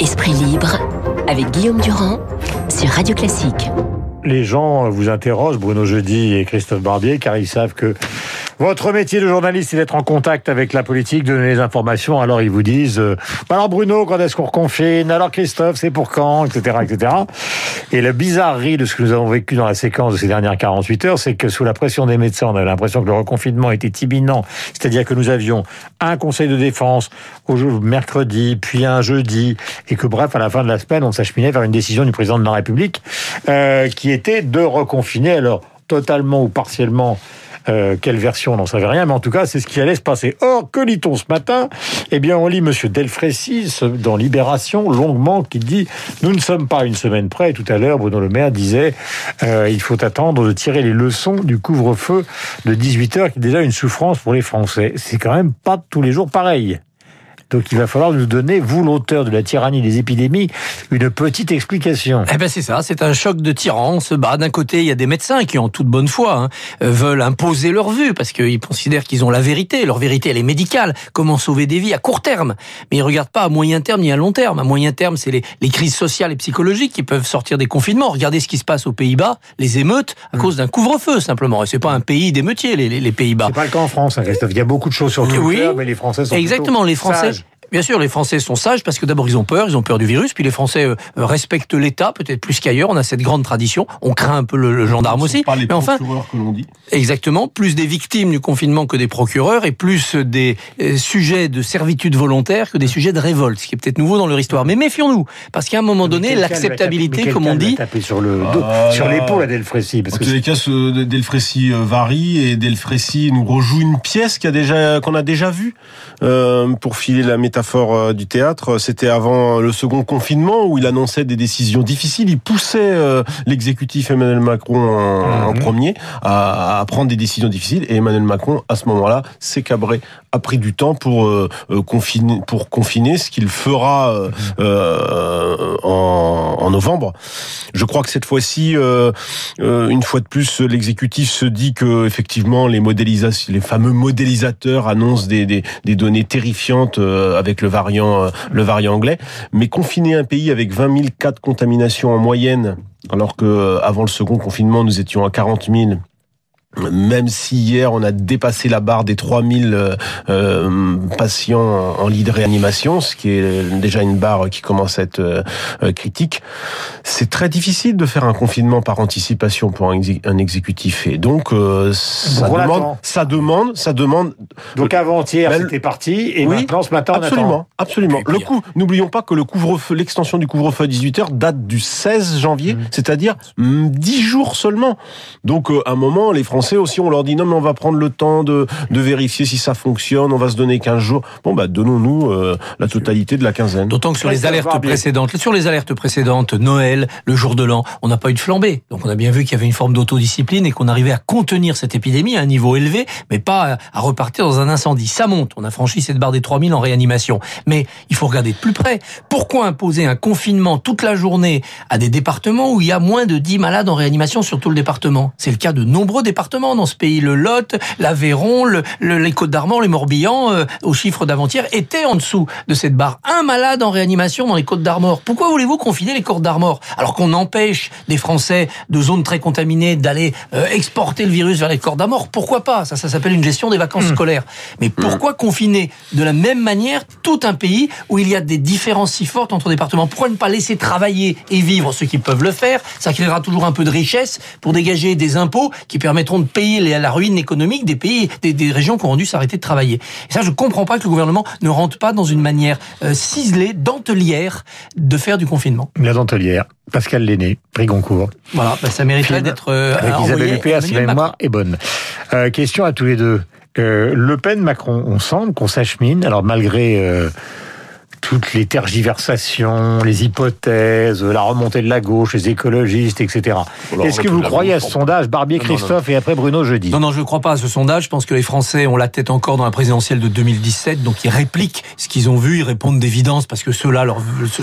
Esprit libre avec Guillaume Durand sur Radio Classique. Les gens vous interrogent, Bruno Jeudi et Christophe Barbier, car ils savent que votre métier de journaliste, c'est d'être en contact avec la politique, de donner les informations. Alors ils vous disent, euh, alors Bruno, quand est-ce qu'on reconfine? Alors Christophe, c'est pour quand? Etc. etc. Et la bizarrerie de ce que nous avons vécu dans la séquence de ces dernières 48 heures, c'est que sous la pression des médecins, on avait l'impression que le reconfinement était imminent. C'est-à-dire que nous avions un conseil de défense au mercredi, puis un jeudi, et que bref, à la fin de la semaine, on s'acheminait vers une décision du président de la République euh, qui était de reconfiner, alors totalement ou partiellement euh, quelle version, on n'en savait rien, mais en tout cas, c'est ce qui allait se passer. Or, que lit-on ce matin? Eh bien, on lit Monsieur Delfrécy dans Libération, longuement, qui dit « Nous ne sommes pas une semaine près ». Tout à l'heure, Bruno Le Maire disait euh, Il faut attendre de tirer les leçons du couvre-feu de 18 heures, qui est déjà une souffrance pour les Français. C'est quand même pas tous les jours pareil. Donc il va falloir nous donner, vous l'auteur de la tyrannie des épidémies, une petite explication. Eh ben c'est ça, c'est un choc de tyrans. On se bat. D'un côté, il y a des médecins qui, en toute bonne foi, hein, veulent imposer leur vue parce qu'ils considèrent qu'ils ont la vérité. Leur vérité, elle est médicale. Comment sauver des vies à court terme? Mais ils regardent pas à moyen terme ni à long terme. À moyen terme, c'est les, les, crises sociales et psychologiques qui peuvent sortir des confinements. Regardez ce qui se passe aux Pays-Bas, les émeutes à hmm. cause d'un couvre-feu simplement. Et c'est pas un pays d'émeutiers, les, les, les Pays-Bas. C'est pas le cas en France, hein, Christophe. Il y a beaucoup de choses sur Twitter, oui, mais les Français sont exactement les Français. Bien sûr, les Français sont sages parce que d'abord ils ont peur, ils ont peur du virus, puis les Français euh, respectent l'État peut-être plus qu'ailleurs. On a cette grande tradition. On craint un peu le, gendarme aussi. Pas les mais enfin, que l'on dit. Exactement, plus des victimes du confinement que des procureurs et plus des euh, sujets de servitude volontaire que des sujets de révolte, ce qui est peut-être nouveau dans leur histoire. Mais méfions-nous, parce qu'à un moment donné, l'acceptabilité, comme on dit, taper sur le dos, ah, sur l'épaule à Delfrécy. Parce en tous les cas, Delfrécy euh, varie et Delfrécy nous rejoue une pièce qu'on a déjà qu'on a déjà vue euh, pour filer la métaphore du théâtre. C'était avant le second confinement où il annonçait des décisions difficiles. Il poussait l'exécutif Emmanuel Macron en, mhm. premier à à, prendre des décisions difficiles. Et Emmanuel Macron, à ce moment-là, s'est cabré, a pris du temps pour euh, euh, confiner, pour confiner, ce qu'il fera euh, euh en, en, novembre. Je crois que cette fois-ci, une fois de plus, l'exécutif se dit que effectivement les modélisations, les fameux modélisateurs annoncent des, des, des données terrifiantes avec le variant, le variant anglais. Mais confiner un pays avec 20 000 cas de contamination en moyenne alors que avant le second confinement, nous étions à 40 000 même si hier on a dépassé la barre des 3000 euh, euh, patients en lit de réanimation, ce qui est déjà une barre qui commence à être euh, critique, c'est très difficile de faire un confinement par anticipation pour un, exécutif. Et donc ça, demande, ça demande, ça demande. Donc avant-hier c'était parti et maintenant ce matin absolument, absolument. Le coup, n'oublions pas que le couvre-feu, l'extension du couvre-feu à 18 h date du 16 janvier, mmh. c'est-à-dire 10 jours seulement. Donc à un moment les Français Français aussi, on leur dit non, mais on va prendre le temps de, de vérifier si ça fonctionne, on va se donner 15 jours. Bon, bah, donnons-nous euh, la totalité de la quinzaine. D'autant que sur les alertes précédentes, sur les alertes précédentes, Noël, le jour de l'an, on n'a pas eu de flambée. Donc on a bien vu qu'il y avait une forme d'autodiscipline et qu'on arrivait à contenir cette épidémie à un niveau élevé, mais pas à repartir dans un incendie. Ça monte. On a franchi cette barre des 3000 en réanimation. Mais il faut regarder de plus près. Pourquoi imposer un confinement toute la journée à des départements où il y a moins de 10 malades en réanimation sur tout le département? C'est le cas de nombreux départements dans ce pays. Le Lot, l'Aveyron, le, les Côtes d'Armor, les Morbihan, euh, au chiffre d'avant-hier, étaient en dessous de cette barre. Un malade en réanimation dans les Côtes d'Armor. Pourquoi voulez-vous confiner les Côtes d'Armor alors qu'on empêche des Français de zones très contaminées d'aller euh, exporter le virus vers les Côtes d'Armor? Pourquoi pas? Ça, ça s'appelle une gestion des vacances hmm. scolaires. Mais pourquoi confiner de la même manière tout un pays où il y a des différences si fortes entre départements? Pourquoi ne pas laisser travailler et vivre ceux qui peuvent le faire? Ça créera toujours un peu de richesse pour dégager des impôts qui permettront de payer la ruine économique des pays, des, régions qui ont dû s'arrêter de travailler. Et ça, je comprends pas que le gouvernement ne rentre pas dans une manière euh, ciselée, dentelière, de faire du confinement. La dentelière. Pascal Lenné, prix Goncourt. Voilà, bah, ça mériterait d'être euh, Avec Isabelle Huppert, si la mémoire est bonne. Euh, question à tous les deux. le Pen, Macron, on semble qu'on s'achemine, alors malgré toutes les tergiversations, les hypothèses, la remontée de la gauche, les écologistes, etc. Est-ce que vous croyez à ce sondage, Barbier Christophe et après Bruno jeudi Non, non, je ne crois pas à ce sondage. Je pense que les Français ont la tête encore dans la présidentielle de 2017, donc ils répliquent ce qu'ils ont vu, ils répondent d'évidence parce que ceux-là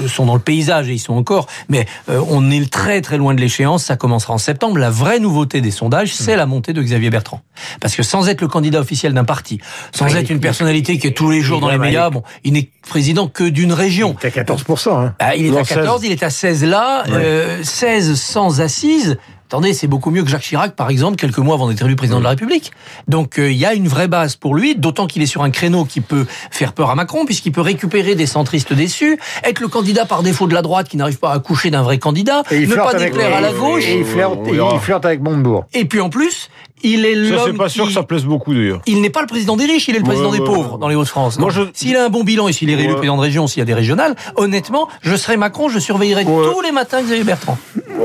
sont dans le paysage et ils sont encore. Mais euh, on est très très loin de l'échéance. Ça commencera en septembre. La vraie nouveauté des sondages, c'est la montée de Xavier Bertrand. Parce que sans être le candidat officiel d'un parti, sans être une personnalité qui est tous les jours dans les médias, bon, il n'est président que d'une région. Il est à 14%. Hein. Ah, il est à 14, il est à 16 là, 16 euh, sans assises. Attendez, c'est beaucoup mieux que Jacques Chirac, par exemple, quelques mois avant d'être élu président de la République. Donc euh, il y a une vraie base pour lui, d'autant qu'il est sur un créneau qui peut faire peur à Macron, puisqu'il peut récupérer des centristes déçus, être le candidat par défaut de la droite qui n'arrive pas à coucher d'un vrai candidat, ne pas déclarer à la gauche. Et il flirte, il flirte avec Montebourg. Et puis en plus, il est l'homme. C'est pas sûr que ça plaise beaucoup d'ailleurs. Il n'est pas le président des riches, il est le président des pauvres dans les Hauts-de-France. Je... S'il a un bon bilan et s'il est réélu président de région, s'il y a des régionales, honnêtement, je serais Macron, je surveillerais tous les matins Xavier Bertrand.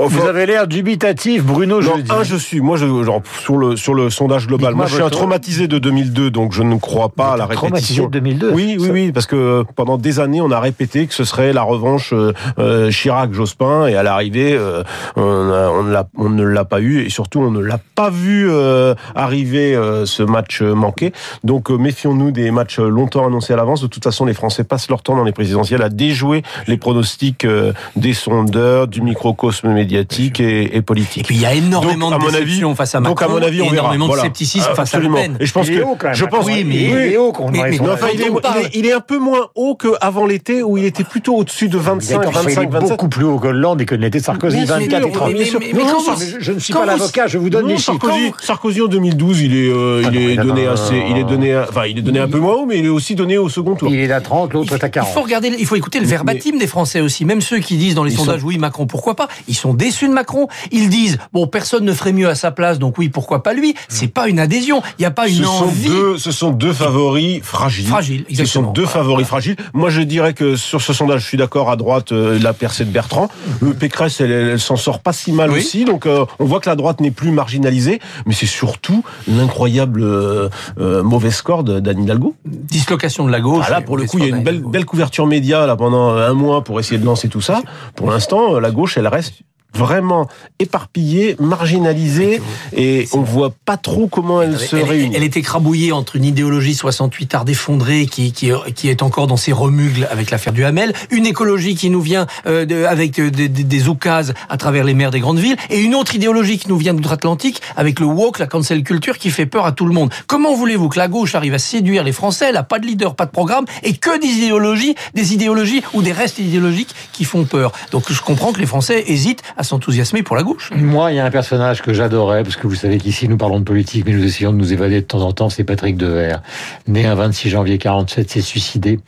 Vous avez l'air dubitatif, Bruno. Je un, je suis. Moi, je, genre, sur le sur le sondage global, moi, je suis un traumatisé de 2002, donc je ne crois pas à la répétition. de 2002. Oui, oui, oui, parce que pendant des années, on a répété que ce serait la revanche euh, euh Chirac-Jospin, et à l'arrivée, euh, on, on, on, ne l'a pas eu, et surtout, on ne l'a pas vu euh, arriver ce match manqué. Donc, méfions-nous des matchs longtemps annoncés à l'avance. De toute façon, les Français passent leur temps dans les présidentielles à déjouer les pronostics des sondeurs, du microcosme médiatique et, et politique. Et puis, il y a énormément donc, de déception face à Macron. Donc, à mon avis, on verra. énormément de scepticisme face à Le Pen. Et je pense que, je pense, oui, mais il est haut quand il, est, un peu moins haut qu'avant l'été où il était plutôt au-dessus de 25, 25, 27. beaucoup plus haut que Hollande et que n'était Sarkozy, 24 et 30. Mais, je ne suis pas l'avocat, je vous donne les chiffres. Sarkozy en 2012, il est, euh, il est donné assez, il est donné, enfin, il est donné un peu moins haut, mais il est aussi donné au second tour. Il est à 30, l'autre est à 40. Il faut regarder, il faut écouter le verbatim des Français aussi. Même ceux qui disent dans les sondages, oui, Macron, pourquoi pas? Ils sont déçus de Macron. Ils disent, bon, personne ne ferait mieux à sa place, donc oui, pourquoi pas lui C'est pas une adhésion, il n'y a pas une ce envie. Sont deux, ce sont deux favoris fragiles. Fragiles, exactement. Ce sont deux favoris fragiles. Moi, je dirais que sur ce sondage, je suis d'accord à droite, euh, la percée de Bertrand. Euh, Pécresse, elle, elle, s'en sort pas si mal oui. aussi, donc euh, on voit que la droite n'est plus marginalisée, mais c'est surtout l'incroyable euh, mauvais score d'Anne Hidalgo. Dislocation de la gauche. Ah là, pour le coup, il y a une belle, belle couverture média là pendant un mois pour essayer de lancer tout ça. Pour l'instant, la gauche, elle reste vraiment éparpillée, marginalisée, et on voit pas trop comment elle, se elle, réunit. Elle est écrabouillée entre une idéologie 68 art effondrée qui, qui, qui est encore dans ses remugles avec l'affaire du Hamel, une écologie qui nous vient euh, de, avec de, de, des oukases à travers les mers des grandes villes, et une autre idéologie qui nous vient d'outre-Atlantique avec le woke, la cancel culture qui fait peur à tout le monde. Comment voulez-vous que la gauche arrive à séduire les Français Elle n'a pas de leader, pas de programme, et que des idéologies, des idéologies ou des restes idéologiques qui font peur? Donc je comprends que les Français hésitent à s'enthousiasmer pour la gauche. Moi, il y a un personnage que j'adorais, parce que vous savez qu'ici nous parlons de politique, mais nous essayons de nous évader de temps en temps, c'est Patrick Devers. Né un 26 janvier 47, s'est suicidé.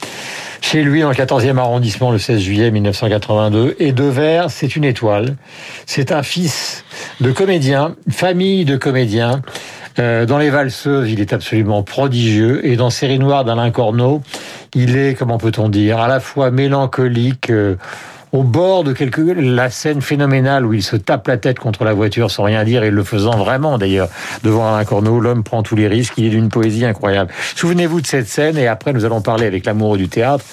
Chez lui, dans le 14e arrondissement, le 16 juillet 1982. Et Devers, c'est une étoile. C'est un fils de comédien, famille de comédiens. Euh, dans les valseuses, il est absolument prodigieux. Et dans Série Noire d'Alain Corneau, il est, comment peut-on dire, à la fois mélancolique, euh, au bord de quelque la scène phénoménale où il se tape la tête contre la voiture sans rien dire et le faisant vraiment d'ailleurs devant Alain Corneau, l'homme prend tous les risques, il est d'une poésie incroyable. Souvenez-vous de cette scène et après nous allons parler avec l'amoureux du théâtre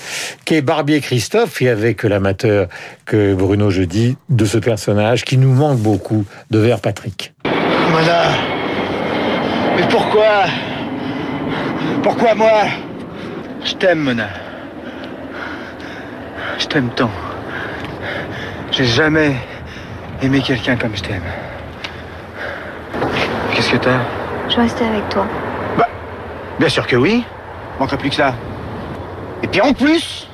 qu'est Barbier Christophe et avec l'amateur que Bruno jeudi de ce personnage qui nous manque beaucoup de vers Patrick. Mona, mais pourquoi? Pourquoi moi? Je t'aime Mona. Je t'aime tant. J'ai jamais aimé quelqu'un comme je t'aime. Qu'est-ce que t'as? Je veux rester avec toi. Bah, bien sûr que oui. Manquerait plus que ça. Et puis en plus,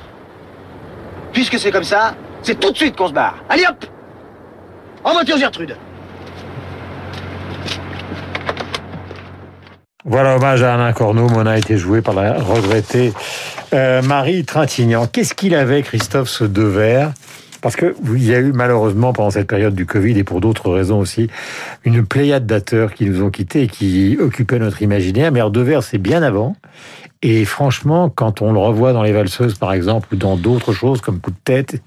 puisque c'est comme ça, c'est tout de suite qu'on se barre. Allez hop En voiture Gertrude Voilà, hommage à Alain Corneau. Mona a été joué par la regrettée euh, Marie Trintignant. Qu'est-ce qu'il avait, Christophe, ce deux verres? Parce que il y a eu malheureusement pendant cette période du Covid et pour d'autres raisons aussi une pléiade d'acteurs qui nous ont quittés et qui occupaient notre imaginaire. Mais Devers, c'est bien avant. Et franchement, quand on le revoit dans les valseuses, par exemple, ou dans d'autres choses comme Coup de tête,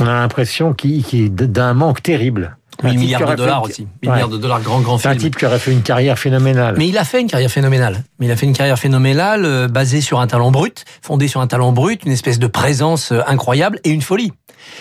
on a l'impression qu'il qu d'un manque terrible. Un 1000 type milliards de dollars fait- aussi. 1000 Ouais. milliards de dollars, grand, grand C'est un film. type qui aurait fait une carrière phénoménale. Mais il a fait une carrière phénoménale. Mais il a fait une carrière phénoménale euh, basée sur un talent brut, fondée sur un talent brut, une espèce de présence euh, incroyable et une folie.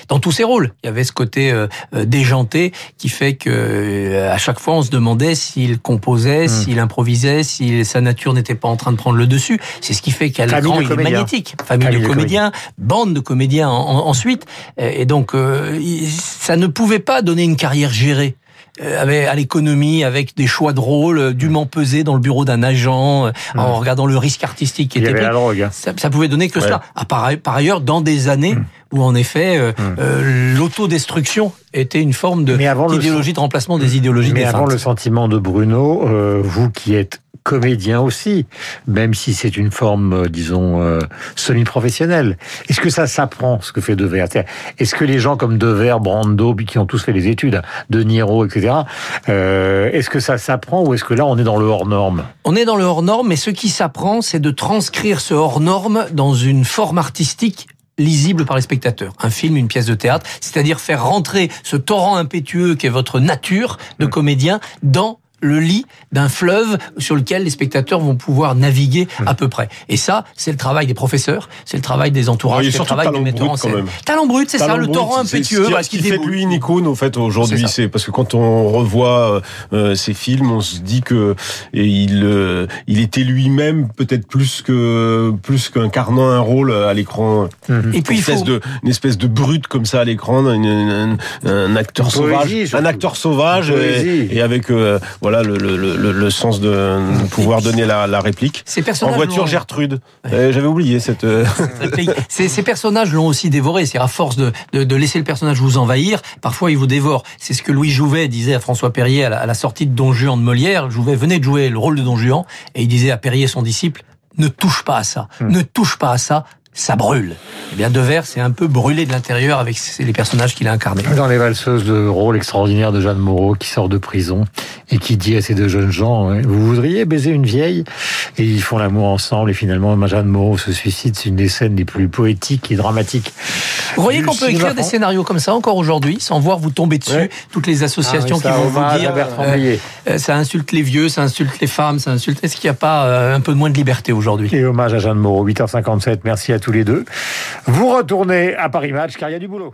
Dans tous ses rôles, il y avait ce côté euh, euh, déjanté qui fait que euh, à chaque fois on se demandait s'il composait, s'il improvisait, si sa nature n'était pas en train de prendre le dessus. C'est ce qui fait qu'à l'écran il est magnétique. Famille, Famille de comédiens, bande de comédiens en- en- ensuite. Et donc euh, ça ne pouvait pas donner une carrière gérée euh, avec à l'économie, avec des choix de rôle euh, dûment pesés dans le bureau d'un agent, euh, en regardant le risque artistique qui Il était avait pris. la drogue. Ça, ça pouvait donner que Ouais. cela. Ah, par, par ailleurs, dans des années Hmm. Où en effet euh, euh, l'autodestruction était une forme de le d'idéologie de remplacement des idéologies Mais défuntes. avant le sentiment de Bruno, euh, vous qui êtes comédien aussi, même si c'est une forme, disons, euh, semi-professionnelle. Est-ce que ça s'apprend, ce que fait Devers C'est-à-dire, Est-ce que les gens comme Devers, Brando, qui ont tous fait les études, De Niro, etc., euh, est-ce que ça s'apprend ou est-ce que là, on est dans le hors-norme On est dans le hors norme, mais ce qui s'apprend, c'est de transcrire ce hors norme dans une forme artistique lisible par les spectateurs. Un film, une pièce de théâtre, c'est-à-dire faire rentrer ce torrent impétueux qui est votre nature de comédien dans le lit d'un fleuve sur lequel les spectateurs vont pouvoir naviguer à peu près. Et ça, c'est le travail des professeurs, c'est le travail des entourages, c'est le travail du talent metteur brut, en scène. Talent brut, c'est ça, le torrent impétueux. Ce qui, ce qui fait lui une icône, au fait, aujourd'hui, C'est parce que quand on revoit euh, ses films, on se dit que et il euh, il était lui-même peut-être plus que plus qu'incarnant un rôle à l'écran. Et Une puis espèce faut, de une espèce de brute comme ça à l'écran, un, un acteur sauvage, un acteur sauvage et avec euh, voilà le, le, le, le sens de, de pouvoir donner la, la réplique. ces En personnages voiture l'ont- Gertrude. Euh, J'avais oublié cette. euh. Ces, ces personnages l'ont aussi dévoré. C'est à force de, de, de laisser le personnage vous envahir, parfois il vous dévore. C'est ce que Louis Jouvet disait à François Perrier à la, à la sortie de Don Juan de Molière. Jouvet venait de jouer le rôle de Don Juan et il disait à Perrier, son disciple, ne touche pas à ça, ne touche pas à ça, ça brûle. Eh bien, Devers s'est un peu brûlé de l'intérieur avec les personnages qu'il a incarnés. Dans les valseuses, le rôle extraordinaire de Jeanne Moreau qui sort de prison et qui dit à ces deux jeunes gens Vous voudriez baiser une vieille? Et ils font l'amour ensemble et finalement Jeanne Moreau se suicide. C'est une des scènes les plus poétiques et dramatiques. Vous voyez qu'on peut écrire des scénarios comme ça encore aujourd'hui, sans voir vous tomber dessus. Ouais. Toutes les associations Ah qui vont vous dire euh, euh, ça insulte les vieux, ça insulte les femmes, ça insulte. Est-ce qu'il n'y a pas euh, un peu moins de liberté aujourd'hui? Et hommage à Jeanne Moreau, 8h57. Merci à tous les deux. Vous retournez à Paris Match car il y a du boulot.